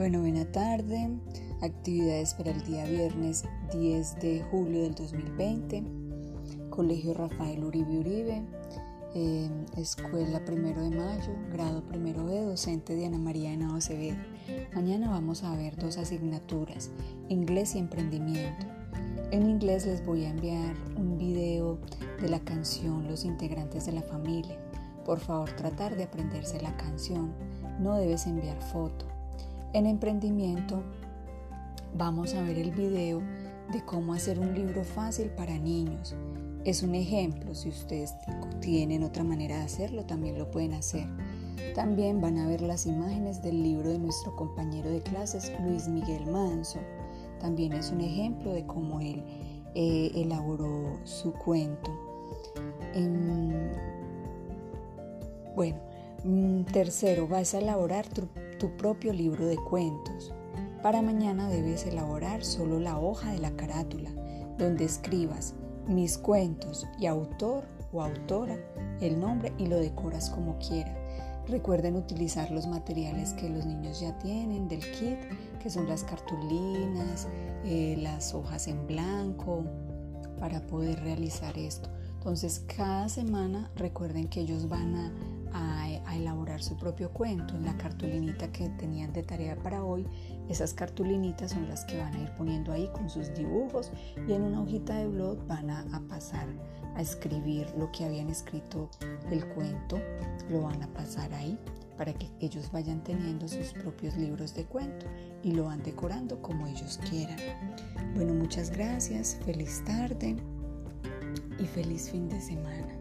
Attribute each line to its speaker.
Speaker 1: Bueno, buena tarde. Actividades para el día viernes 10 de julio del 2020. Colegio Rafael Uribe Uribe. Eh, escuela Primero de Mayo, grado Primero B, docente Diana María Henao Acevedo. Mañana vamos a ver dos asignaturas, inglés y emprendimiento. En inglés les voy a enviar un video de la canción Los integrantes de la familia. Por favor, tratar de aprenderse la canción. No debes enviar foto. En emprendimiento vamos a ver el video de cómo hacer un libro fácil para niños. Es un ejemplo, si ustedes tienen otra manera de hacerlo, también lo pueden hacer. También van a ver las imágenes del libro de nuestro compañero de clases, Luis Miguel Manso. También es un ejemplo de cómo él eh, elaboró su cuento. Em, bueno, tercero, vas a elaborar tu, tu propio libro de cuentos. Para mañana debes elaborar solo la hoja de la carátula, donde escribas mis cuentos y autor o autora, el nombre y lo decoras como quieras. Recuerden utilizar los materiales que los niños ya tienen del kit, que son las cartulinas, eh, las hojas en blanco, para poder realizar esto. Entonces, cada semana recuerden que ellos van a, a, elaborar su propio cuento en la cartulinita que tenían de tarea para hoy. Esas cartulinitas son las que van a ir poniendo ahí con sus dibujos y en una hojita de blog van a, a pasar a escribir lo que habían escrito el cuento, lo van a pasar ahí para que ellos vayan teniendo sus propios libros de cuento y lo van decorando como ellos quieran. Bueno, muchas gracias, feliz tarde y feliz fin de semana.